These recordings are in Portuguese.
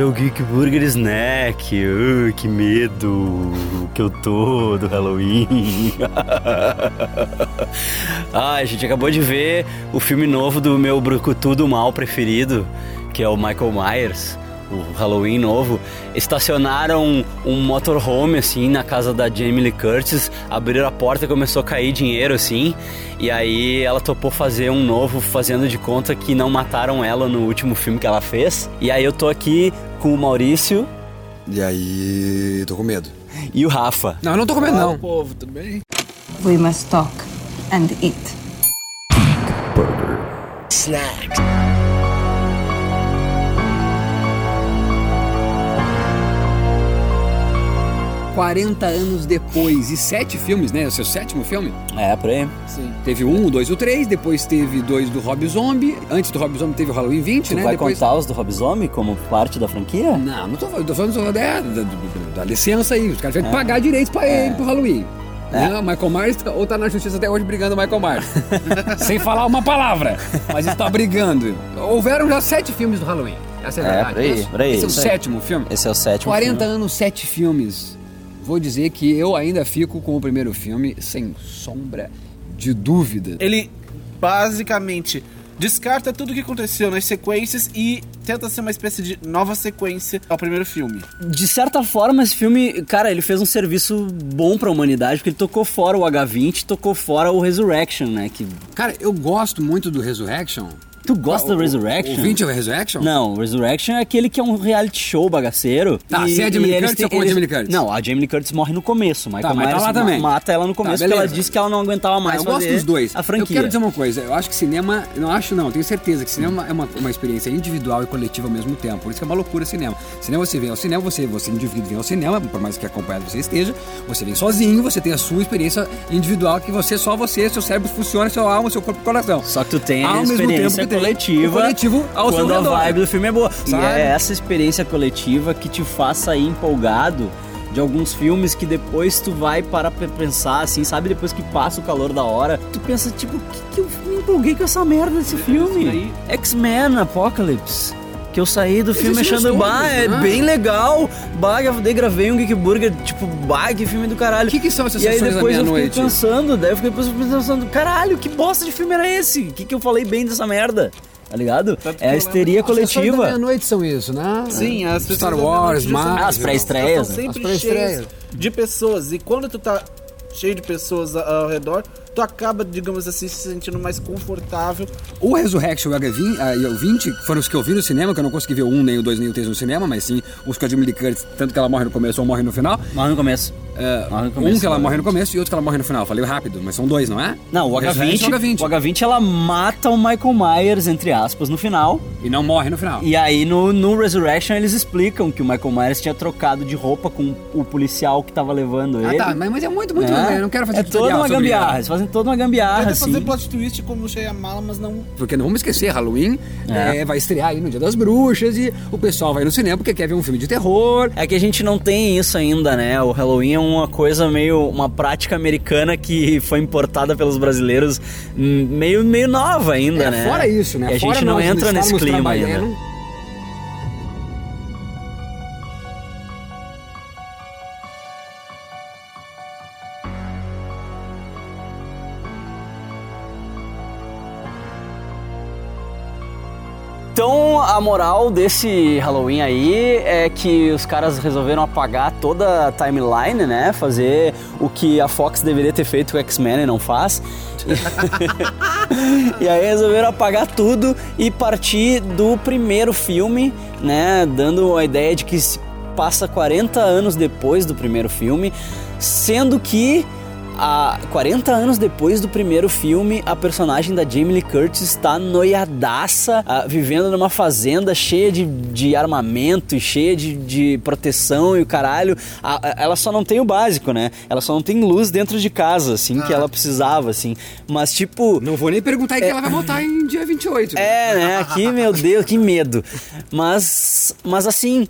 o Geek Burger Snack. Uh, que medo que eu tô do Halloween. ah, a gente acabou de ver o filme novo do meu brucutu do mal preferido, que é o Michael Myers o Halloween novo, estacionaram um motorhome assim na casa da Jamie Lee Curtis, abriram a porta e começou a cair dinheiro assim, e aí ela topou fazer um novo fazendo de conta que não mataram ela no último filme que ela fez. E aí eu tô aqui com o Maurício. E aí, tô com medo. E o Rafa. Não, eu não tô com medo não. povo, tudo bem? We must talk and eat. Burger. Snacks. 40 anos depois e sete filmes, né? O seu sétimo filme? É, por aí. Sim. Teve um, dois, o três, depois teve dois do Rob Zombie. Antes do Rob Zombie teve o Halloween 20, tu né? vai depois... contar os do Rob Zombie como parte da franquia? Não, não tô falando, tô falando só da, da, da, da licença aí. Os caras têm que pagar direitos pra ele pro Halloween. É. Né? O Michael Myers tá- ou tá na justiça até hoje brigando o Michael Myers. Sem falar uma palavra, mas está brigando. Houveram já sete filmes do Halloween. Essa é a É, verdade. por aí, Esse- por aí. Esse é o sétimo filme. Esse é o sétimo 40 filme. anos, sete filmes. Vou dizer que eu ainda fico com o primeiro filme sem sombra de dúvida. Ele basicamente descarta tudo o que aconteceu nas sequências e tenta ser uma espécie de nova sequência ao primeiro filme. De certa forma, esse filme, cara, ele fez um serviço bom pra humanidade, porque ele tocou fora o H20, tocou fora o Resurrection, né? Que... Cara, eu gosto muito do Resurrection. Tu gosta do Resurrection? O 20 é o Resurrection? Não, o Resurrection é aquele que é um reality show bagaceiro. Tá, se é a Jamie Lee Curtis ou com a Jamie Curtis? Não, a Jamie Lee Curtis morre no começo. Michael Tá, mas tá Myers lá também. mata ela no começo Tá, porque ela disse que ela não aguentava Ah, mais eu gosto dos dois. a franquia. Eu quero dizer uma coisa, eu acho que cinema, não acho não, tenho certeza que cinema é uma, uma experiência individual e coletiva ao mesmo tempo. Por isso que é uma loucura cinema. Cinema você vem ao cinema, você, você indivíduo vem ao cinema, por mais que acompanhado você esteja, você vem sozinho, você tem a sua experiência individual que você, só você, seu cérebro funciona, seu alma, seu corpo e coração. Só que tu tem Ao a mesmo experiência tempo tem coletiva o coletivo ao seu quando a redor. vibe do filme é boa. Sabe? E é essa experiência coletiva que te faz sair empolgado de alguns filmes que depois tu vai parar pra pensar, assim, sabe? Depois que passa o calor da hora, tu pensa, tipo, o que, que eu me empolguei com essa merda desse filme? X-Men Apocalypse. Que eu saí do filme Esses achando, bah, é né? bem legal. Bah, eu daí gravei um Geek Burger, tipo, bah, que filme do caralho. O que que são essas E aí depois eu fiquei meia-noite? pensando, daí eu fiquei pensando, caralho, que bosta de filme era esse? O que, que eu falei bem dessa merda? Tá ligado? É a histeria As coletiva. meia-noite são isso, né? Sim, as pessoas Star Wars, Marvel. As pré-estreias, né? são As sempre pré-estreias. de pessoas. E quando tu tá cheio de pessoas ao redor, tu acaba, digamos assim, se sentindo mais confortável. O Resurrection e o H20, ah, e o 20 foram os que eu vi no cinema, que eu não consegui ver o 1, nem o 2, nem o 3 no cinema, mas sim os com a Jamie Lee Curtis, tanto que ela morre no começo ou morre no final. Morre no começo. É, começo, um que ela né? morre no começo e outro que ela morre no final. Falei rápido, mas são dois, não é? Não, o Resurrection H20, e o H20. o H20 ela mata o Michael Myers, entre aspas, no final. E não morre no final. E aí no, no Resurrection eles explicam que o Michael Myers tinha trocado de roupa com o policial que tava levando Ah, ele. tá, mas, mas é muito, muito. né? Eu não quero fazer É toda uma gambiarra, ela. eles fazem toda uma gambiarra, Tenta assim. fazer plot twist como Shyamalan, mas não... Porque não vamos esquecer, Halloween É. é, vai estrear aí no Dia das Bruxas e o pessoal vai no cinema porque quer ver um filme de terror. É que a gente não tem isso ainda, né? O Halloween é uma coisa meio. uma prática americana que foi importada pelos brasileiros hum, meio, meio nova ainda, É, né? fora isso, né? E a Fora gente não entra nesse clima ainda. A moral desse Halloween aí é que os caras resolveram apagar toda a timeline, né? Fazer o que a Fox deveria ter feito com o X-Men e não faz. e aí resolveram apagar tudo e partir do primeiro filme, né? Dando a ideia de que se passa 40 anos depois do primeiro filme, sendo que a 40 anos depois do primeiro filme, a personagem da Jamie Lee Curtis está noiadaça, ah, vivendo numa fazenda cheia de, de armamento e cheia de, de proteção e o caralho. A- a- ela só não tem o básico, né? Ela só não tem luz dentro de casa, assim, que ela precisava, assim. Mas, tipo. Não vou nem perguntar aí que ela vai voltar em dia 28. É, né? Aqui, meu Deus, que medo. Mas, mas assim,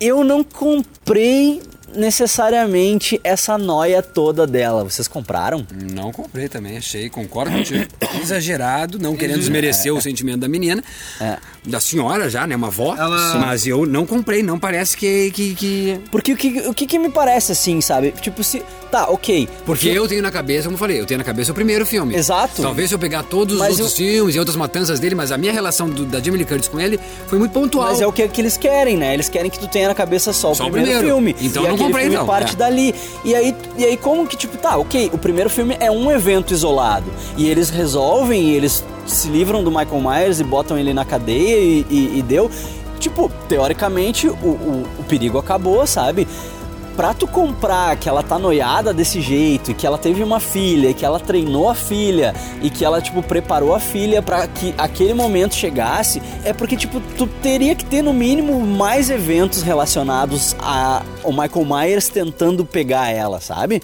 eu não comprei necessariamente essa noia toda dela. Vocês compraram? Não comprei também, achei, concordo contigo. Exagerado, não querendo desmerecer o sentimento da menina. É. Da senhora já, né? Uma avó. Ela- Mas eu não comprei, não parece que. que, que- Porque o que, o que que me parece assim, sabe? Tipo, se. Tá, ok. Porque eu tenho na cabeça, como eu falei, eu tenho na cabeça o primeiro filme. Exato. Talvez se eu pegar todos os Mas outros eu- filmes e outras matanças dele, mas a minha relação do- da Jamie Lee Curtis com ele foi muito pontual. Mas é o que, que eles querem, né? Eles querem que tu tenha na cabeça só o Só o primeiro, primeiro. filme. Então e eu não comprei, filme não. parte É. dali. E aí, e aí, como que, tipo, tá, ok, o primeiro filme é um evento isolado. E eles resolvem, e eles se livram do Michael Myers e botam ele na cadeia e, e- e deu. Tipo, teoricamente, o, o, o perigo acabou, sabe? Pra tu comprar que ela tá noiada desse jeito, e que ela teve uma filha, e que ela treinou a filha, e que ela, tipo, preparou a filha pra que aquele momento chegasse, é porque, tipo, tu teria que ter no mínimo mais eventos relacionados a o Michael Myers tentando pegar ela, sabe?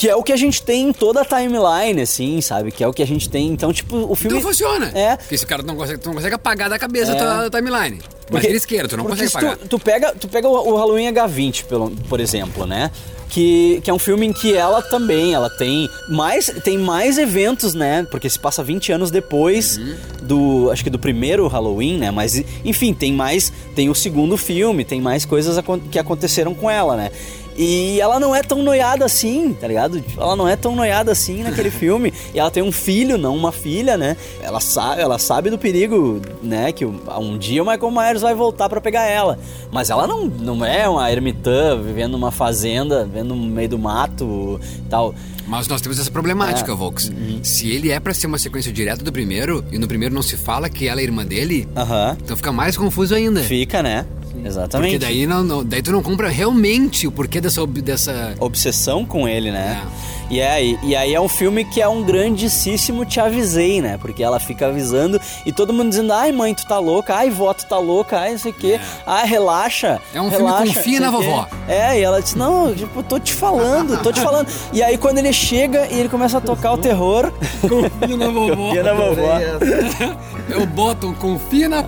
Que é o que a gente tem em toda a timeline, assim, sabe? Que é o que a gente tem. Então, tipo, o filme. Então funciona. É. Porque esse cara não consegue, não consegue apagar da cabeça É. a timeline. Mas ele esquerda, tu não consegue se tu, apagar. tu pega, tu pega o, Halloween H20, pelo, por exemplo, né? Que, que é um filme em que ela também, ela tem mais, tem mais eventos, né? Porque se passa 20 anos depois Uhum. do, acho que do primeiro Halloween, né? Mas, enfim, tem mais, tem o segundo filme, tem mais coisas que aconteceram com ela, né? E ela não é tão noiada assim, tá ligado? Ela não é tão noiada assim naquele filme. E ela tem um filho, não uma filha, né? Ela sabe, ela sabe do perigo, né? Que um dia o Michael Myers vai voltar pra pegar ela. Mas ela não, não é uma ermitã vivendo numa fazenda, vivendo no meio do mato e tal. Mas nós temos essa problemática, É. Volks. Se ele é pra ser uma sequência direta do primeiro, e no primeiro não se fala que ela é irmã dele, Aham. então fica mais confuso ainda. Fica, né? Exatamente. Porque daí, não, não- daí tu não compra realmente o porquê dessa. dessa... obsessão com ele, né? E, aí, e aí é um filme que é um grandíssimo te avisei, né? Porque ela fica avisando e todo mundo dizendo, ai mãe, tu tá louca, ai vó, tu tá louca, ai não sei o quê, ai relaxa. É um filme relaxa, confia não na vovó. quê." É, e ela disse, não, tipo, tô te falando, tô te falando. E aí quando ele chega e ele começa a tocar o terror, Confia na vovó. confia na vovó. Eu boto um confia na.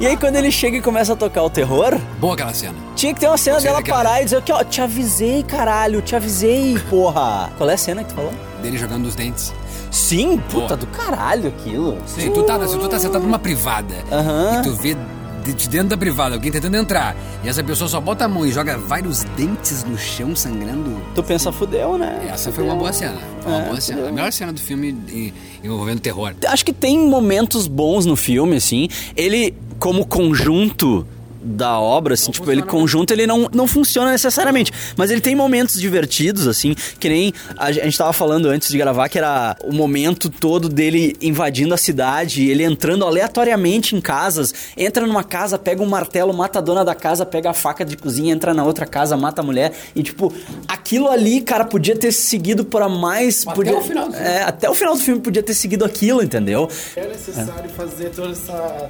E aí quando ele chega e começa a tocar o terror, Boa aquela cena. tinha que ter uma cena dela parar e dizer que, ó, te avisei, caralho, te avisei, porra. Qual é a cena que tu falou? Dele jogando os dentes. Sim, puta Boa. do caralho aquilo. Se tu tá, se tu tá sentado numa privada Aham. e tu vê de de dentro da privada alguém tentando entrar e essa pessoa só bota a mão e joga vários dentes no chão sangrando. Tu pensa, fudeu, né? Essa foi uma boa cena. Foi uma É, boa cena. fudeu. A melhor cena do filme envolvendo terror. Acho que tem momentos bons no filme, assim. Ele, como conjunto da obra, assim, tipo, ele conjunto, ele não, não funciona necessariamente. Mas ele tem momentos divertidos, assim, que nem a, gente tava falando antes de gravar, que era o momento todo dele invadindo a cidade, ele entrando aleatoriamente em casas, entra numa casa, pega um martelo, mata a dona da casa, pega a faca de cozinha, entra na outra casa, mata a mulher. E, tipo, aquilo ali, cara, podia ter seguido para mais. Até podia, o final do filme. É, até o final do filme podia ter seguido aquilo, entendeu? É necessário fazer toda essa.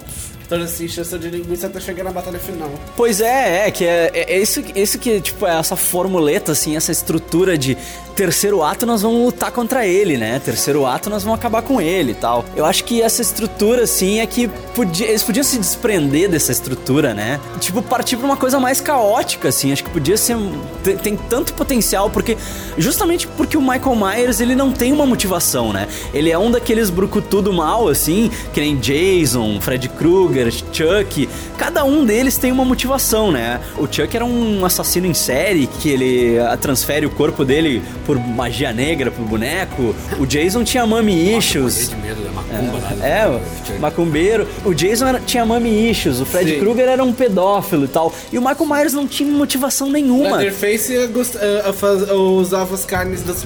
Toda essa encheção de linguiça até chegar na batalha final. Pois é, é que é, é, é isso, isso que, tipo, é essa formuleta, assim, essa estrutura de terceiro ato nós vamos lutar contra ele, né? Terceiro ato nós vamos acabar com ele e tal. Eu acho que essa estrutura, assim, é que podia, eles podiam se desprender dessa estrutura, né? Tipo, partir pra uma coisa mais caótica, assim. Acho que podia ser. Tem, tem tanto potencial, porque. Justamente porque o Michael Myers, ele não tem uma motivação, né? Ele é um daqueles brucutu do mal, assim, que nem Jason, Fred Krueger, Chuck. Cada um deles tem uma motivação, né? O Chuck era um assassino em série, que ele ah, transfere o corpo dele por magia negra pro boneco. O Jason tinha Morrer issues. medo macumba do- É, do- o macumbeiro. O Jason era- tinha mummy issues, o Fred. Krueger era um pedófilo e tal. E o Michael Myers não tinha motivação nenhuma. Leatherface eh, usava as carnes das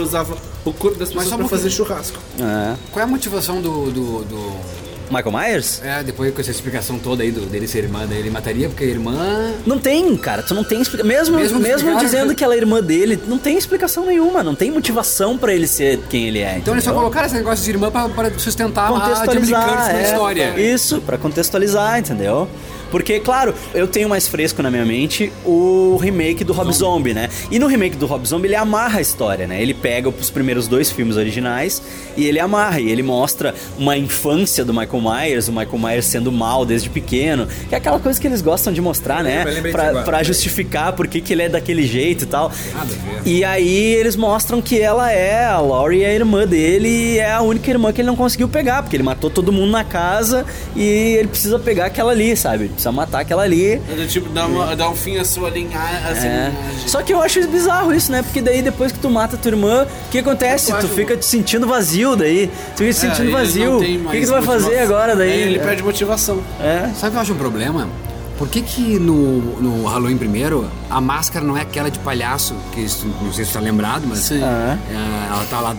usava o corpo das pessoas pra fazer churrasco. É. Qual é a motivação do, do, do- Michael Myers? É, depois com essa explicação toda aí do, dele ser irmã, daí ele mataria porque a irmã. Não tem, cara. Tu não tem explicação. Mesmo, Mesmo mesmo, dizendo né? que ela é irmã dele, não tem explicação nenhuma. Não tem motivação pra ele ser quem ele é. Então eles só entendeu? colocaram esse negócio de irmã pra, pra sustentar a contextualizar Curtis na é, história. Isso, pra contextualizar, entendeu? Porque, claro, eu tenho mais fresco na minha mente o remake do Rob Zombie, né? E no remake do Rob Zombie ele amarra a história, né? Ele pega os primeiros dois filmes originais e ele amarra. E ele mostra uma infância do Michael Myers, o Michael Myers sendo mal desde pequeno. Que é aquela coisa que eles gostam de mostrar, né? Pra, agora. pra justificar por que, que ele é daquele jeito e tal. E aí eles mostram que ela é, a Laurie é a irmã dele e é a única irmã que ele não conseguiu pegar, porque ele matou todo mundo na casa e ele precisa pegar aquela ali, sabe? Precisa matar aquela ali. É tipo, dá, uma- dá um fim à sua linha. Assim, É. Só que eu acho bizarro isso, né? Porque daí depois que tu mata tua irmã, o que acontece? Eu Tu acho- fica te sentindo vazio daí. Tu fica te sentindo ele vazio. O que, que tu vai fazer motivação. agora daí? É, ele perde motivação. É. Sabe o que eu acho um problema? Por que que no, no Halloween primeiro, a máscara não é aquela de palhaço, que isso, não sei se você tá lembrado, mas Sim. Ah, é, ela tá lá,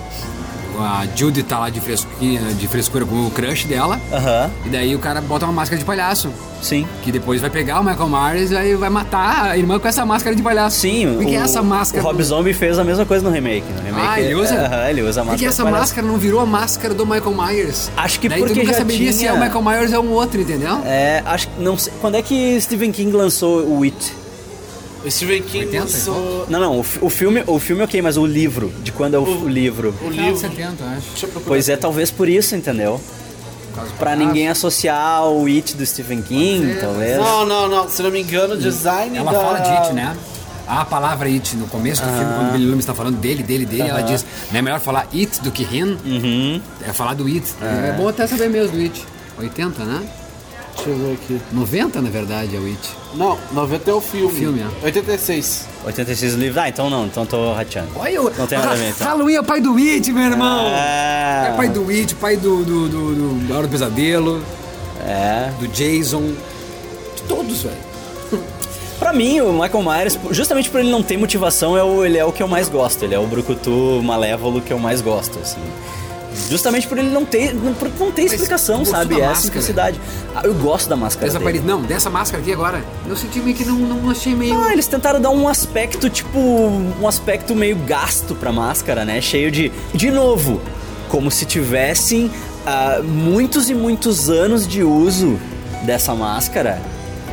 a Judy tá lá de fresquinha, de frescura com o crush dela, Aham, e daí o cara bota uma máscara de palhaço, sim. que depois vai pegar o Michael Myers e vai matar a irmã com essa máscara de palhaço. Sim, Por que é essa máscara? O Rob Zombie fez a mesma coisa no remake. No remake Ah, ele usa? Aham, ele usa a Por máscara. que essa máscara não virou a máscara do Michael Myers? Acho que Daí porque tu nunca já saberia se é o tinha- Michael Myers ou um outro, entendeu? É, acho que não sei. Quando é que Stephen King lançou o It? O Stephen King 80 e lançou Não, não, o, o filme, o filme ok, mas o livro, de quando é o, o livro. o livro. 70, eu acho. Deixa eu procurar. Pois é, talvez por isso, entendeu? Pra ninguém associar o It do Stephen King, talvez. Não, não, não. Se não me engano, o design Ela da... fala de It, né? A palavra It no começo do filme, quando o Billy Loomis está falando dele, dele, dele, ela diz: não é melhor falar It do que Him? Uhum. É falar do It. É. bom até saber mesmo do It. 80, né? Deixa eu ver aqui. 90, na verdade, é o It. Não, 90 é o filme. O filme, é. 86. 86 livros. Ah, então não, então tô rateando. Olha, o Não tem nada a ver, então. Halloween é o pai do It, meu irmão! Ah. É pai do It, pai do, do, do, do Hora do Pesadelo, É. do Jason, de todos, velho. Pra mim, o Michael Myers, justamente por ele não ter motivação, é o, ele é o que eu mais gosto. Ele é o brucutu malévolo que eu mais gosto, assim. Justamente por ele não ter, por não ter explicação, sabe? É a máscara? simplicidade. Ah, eu gosto da máscara Dessa dele. Não, dessa máscara aqui agora. Eu senti meio que não, não achei meio. Ah, eles tentaram dar um aspecto, tipo, um aspecto meio gasto pra máscara, né? Cheio de. De novo, como se tivessem ah, muitos e muitos anos de uso dessa máscara,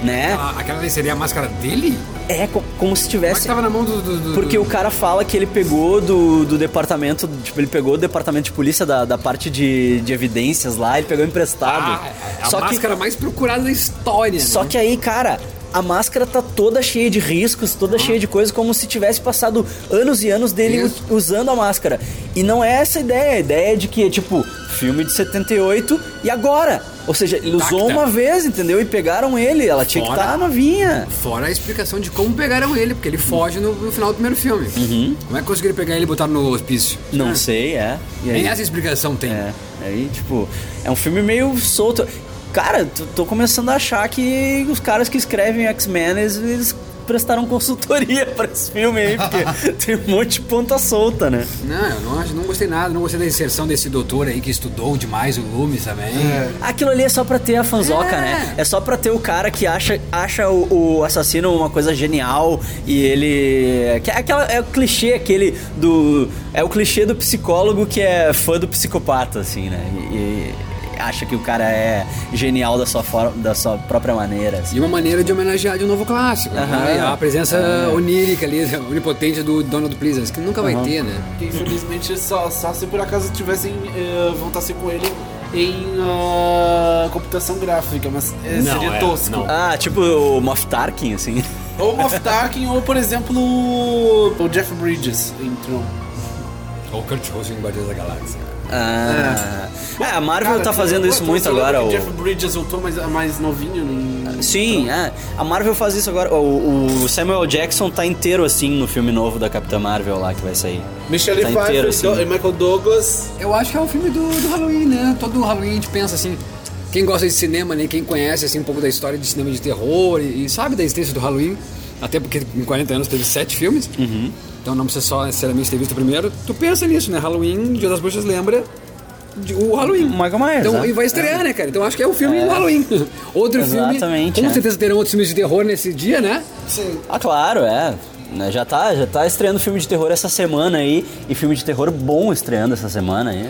né? Aquela, aquela ali seria a máscara dele? É co- como se é que tivesse. tava na mão do. do- do- Porque do- o cara fala que ele pegou do, do departamento, tipo, ele pegou do departamento de polícia da, da parte de, de evidências lá, ele pegou emprestado. Ah, é a só que, máscara mais procurada da história. só né? que aí, cara, a máscara tá toda cheia de riscos, toda cheia de coisas, como se tivesse passado anos e anos dele Isso. usando a máscara. E não é essa a ideia, a ideia é de que é tipo, filme de 78 e agora? Ou seja, ele usou uma vez, entendeu? E pegaram ele, ela tinha que Fora. estar novinha. Fora a explicação de como pegaram ele, porque ele foge no, no final do primeiro filme. Uhum. Como é que conseguiram pegar ele e botar no hospício? Não sei, é. Aí? Nem essa explicação tem. É, aí, tipo, é um filme meio solto. Cara, tô, tô começando a achar que os caras que escrevem X-Men, eles, prestaram consultoria pra esse filme aí, porque tem um monte de ponta solta, né? Não, eu não, não gostei nada, não gostei da inserção desse doutor aí que estudou demais o Loomis também. Aquilo ali é só pra ter a fanzoca, É. né? É só pra ter o cara que acha, acha o, o assassino uma coisa genial e ele. Que é, aquela, é o clichê aquele do. É o clichê do psicólogo que é fã do psicopata, assim, né? E, e acha que o cara é genial da sua, forma, da sua própria maneira. assim. E uma maneira de homenagear de um novo clássico. Aham. né? E a presença onírica ali, onipotente do Donald Pleasance, que nunca vai ter, né? Que infelizmente só, só se por acaso tivessem eh, voltasse com ele em ah, computação gráfica, mas eh, Não, seria é, tosco. não. Ah, tipo o Moff Tarkin, assim. Ou o Moff Tarkin, ou por exemplo o Jeff Bridges em Tron. Ou Kurt Russell em Guardiões da Galáxia. Ah, é, a Marvel Cara, tá fazendo isso muito agora. O... O Jeff Bridges voltou mais, mais novinho. Em... Sim, é. A Marvel faz isso agora. O, o Samuel Jackson tá inteiro assim no filme novo da Capitã Marvel lá que vai sair. Michelle Tá Pfeiffer inteiro, e assim. E Michael Douglas. Eu acho que é um filme do, do Halloween, né? Todo Halloween a gente pensa assim. Quem gosta de cinema, né? Quem conhece assim, um pouco da história de cinema de terror e, e sabe da existência do Halloween, até porque em 40 anos teve sete filmes, então não precisa só necessariamente ter visto o primeiro. Tu pensa nisso, né? Halloween, Dia das Bruxas lembra de- o Halloween. Michael Myers, Então, né? e vai estrear, né, cara? Então acho que é o filme do Halloween. Outro filme. Exatamente, Com é. certeza terão outros filmes de terror nesse dia, né? Sim. Ah, claro, é. Né, Já tá, já tá estreando filme de terror essa semana aí. E filme de terror bom estreando essa semana aí.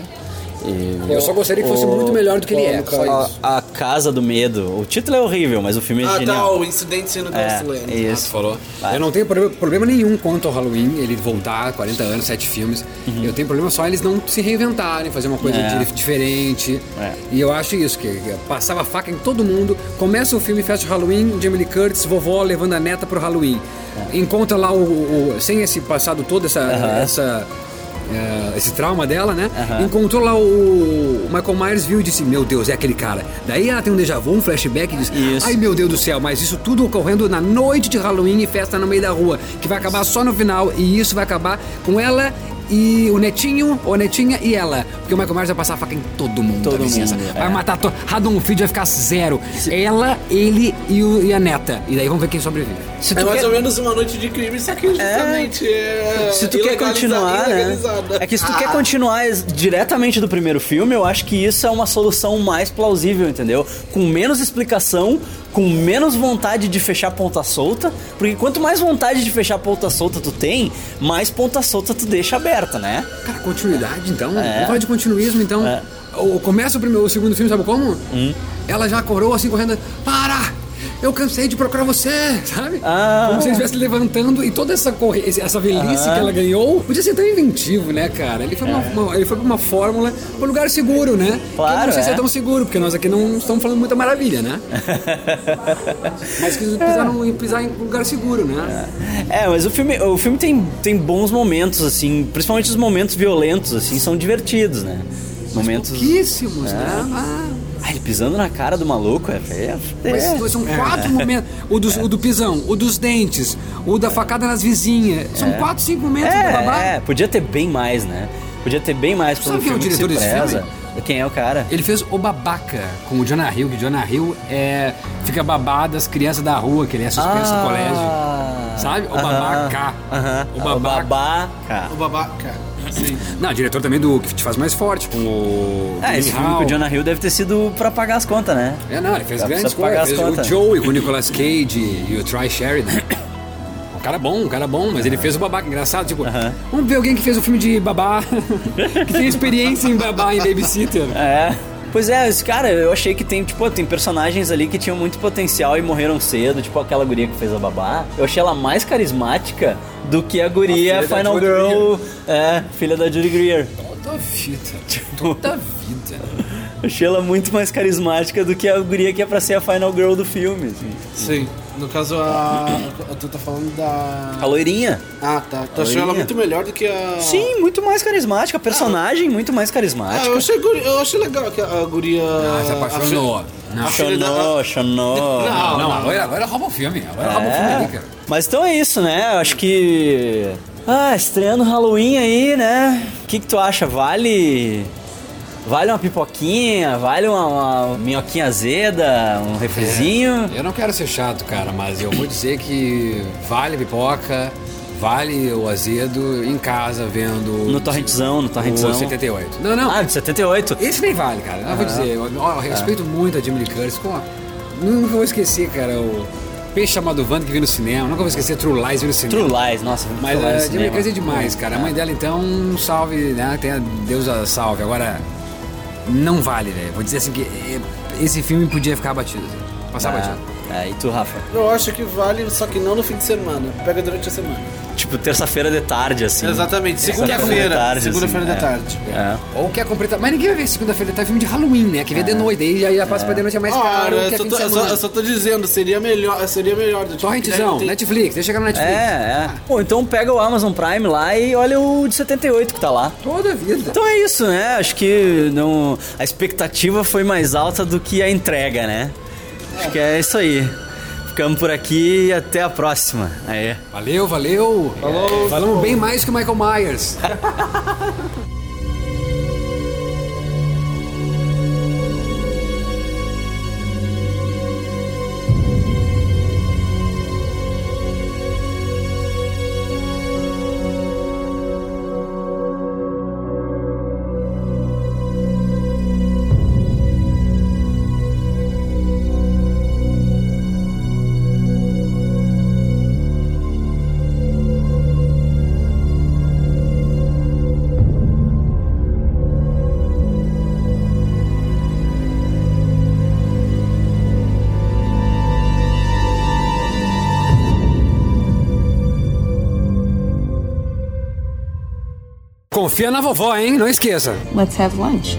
E- Eu só gostaria que fosse o- muito melhor do que ele é. o- a, a Casa do Medo. O título é horrível, mas o filme é Ah, tá, genial. o incidente no É, Ghostland. isso. falou. Vai. Eu não tenho problema, problema nenhum quanto ao Halloween, ele voltar 40 anos, 7 filmes. Eu tenho problema só eles não se reinventarem, fazer uma coisa Uhum. É. di- diferente. É. E eu acho isso, que passava a faca em todo mundo. Começa o filme, festa de Halloween, Jamie Lee Curtis, vovó levando a neta pro Halloween. Encontra lá o, o- sem esse passado todo, essa. Aham. essa é, esse trauma dela, né? Aham. Encontrou lá o, o Michael Myers, viu e disse: Meu Deus, é aquele cara. Daí ela tem um déjà vu, um flashback e diz: Isso. Ai meu Deus do céu, mas isso tudo ocorrendo na noite de Halloween e festa no meio da rua, que vai acabar só no final, e isso vai acabar com ela e o netinho, ou a netinha e ela. Porque o Michael Myers vai passar a faca em todo mundo Todo mundo, Vai é. matar todo. Haddonfield vai ficar zero. Ela, ele e, o- e a neta. E daí vamos ver quem sobrevive. Se É mais quer- ou menos uma noite de crime, só que justamente é. Se tu quer continuar, né? É que se tu Ah, quer continuar diretamente do primeiro filme, eu acho que isso é uma solução mais plausível, entendeu? Com menos explicação, com menos vontade de fechar ponta solta, porque quanto mais vontade de fechar ponta solta tu tem, mais ponta solta tu deixa aberta, né? Cara, continuidade então. É. Vamos falar de continuismo então. É. O, começa o, primeiro, o segundo filme, sabe como? Hum. Ela já corou assim correndo. Para! Eu cansei de procurar você, sabe? Ah. Como se ele estivesse levantando e toda essa corre... essa velhice que ela ganhou podia ser tão inventivo, né, cara? Ele foi, uma, uma- ele foi pra uma fórmula pra um lugar seguro, né? Que eu Claro, não sei se é é. tão seguro, porque nós aqui não estamos falando muita maravilha, né? Mas que pisaram pisar em um lugar seguro, né? É, mas o filme, o filme tem, tem bons momentos, assim, principalmente os momentos violentos, assim, são divertidos, né? Momentos. Pouquíssimos, né? Ah. Ah, ele pisando na cara do maluco, é. é, Mas é. são quatro momentos. O, dos- o do pisão, o dos dentes, o da facada nas vizinhas. São quatro, cinco momentos do babá. É, é, podia ter bem mais, né? Podia ter bem mais pelo Sabe quem é o filme que se diretor preza. Quem é o cara? Ele fez o babaca com o Jonah Hill, que Jonah Hill é, fica babado das crianças da rua, que ele é suspenso do colégio. Sabe? O babaca. O babaca. O babaca. Sim. Não, diretor também do que te faz mais forte, com o. Ah, esse filme com o Jonah Hill deve ter sido pra pagar as contas, né? É, não, ele fez pra grandes coisas. as Fez contas. o Joey com o Nicolas Cage e o Troy Sheridan. Um cara bom, um cara bom, mas ele fez o babaca engraçado. Tipo, Aham. vamos ver alguém que fez o filme de babá, que tem experiência em babá, em babysitter. É. Pois é, esse cara, eu achei que tem, tipo, tem personagens ali que tinham muito potencial e morreram cedo, tipo aquela guria que fez a babá. Eu achei ela mais carismática do que a guria A Final Girl, é, filha da Judy Greer. Toda vida. Toda vida. Achei ela muito mais carismática do que a guria que é pra ser a Final Girl do filme, assim. Sim. No caso, a. Tu tá falando da. A loirinha. Ah, tá. Tu achou ela loirinha. muito melhor do que a. Sim, muito mais carismática. A personagem muito mais Ah, carismática. eu achei, guri- eu achei legal que a guria. Ah, se apaixonou. a fi- Não. a filha da- Chonou, chonou. Não, Não, agora, agora rouba o filme. Agora rouba o filme É. ali, cara. Mas então é isso, né? Eu acho que. Ah, estreando Halloween aí, né? O que, que tu acha? Vale. Vale uma pipoquinha? Vale uma, uma minhoquinha azeda? Um refrizinho? Eu não quero ser chato, cara, mas eu vou dizer que vale a pipoca, vale o azedo em casa vendo. No torrentzão, no torrentzão. O 78. Não, não. Ah, de 78. Esse nem vale, cara. Eu vou dizer. Eu, eu respeito muito a Lee Curtis. Pô, nunca vou esquecer, cara, o Peixe Chamado Wanda que vi no cinema. Nunca vou esquecer True Lies vi no cinema. True Lies, nossa, Mas a Lee cinema. Curtis é demais, cara. A mãe dela, então, salve, né? Tem a Deus a salve. Agora, não vale, velho. Vou dizer assim que eh, esse filme podia ficar batido. assim. Passar batido. Ah, é, e tu, Rafa? Eu acho que vale, só que não no fim de semana. Pega durante a semana. Tipo, terça-feira de tarde, assim. Exatamente, Terça-feira segunda-feira. de tarde, Segunda-feira assim, da tarde. É. Ou quer completar. Mas ninguém vai ver segunda-feira, tá filme de Halloween, né? Que vê de noite, aí já, já passa pra de noite é mais caro eu é tô, de eu, só, eu só tô dizendo, seria melhor, seria melhor. do tipo, Torrentzão, tem- Netflix, deixa eu chegar no Netflix. É, é. Pô, então pega o Amazon Prime lá e olha o de 78 que tá lá. Toda a vida. Então é isso, né? Acho que não, a expectativa foi mais alta do que a entrega, né? Acho que é isso aí. Ficamos por aqui e até a próxima. Aí. Valeu, valeu. Falou. Falamos bem mais que o Michael Myers. Confia na vovó, hein? Não esqueça. Let's have lunch.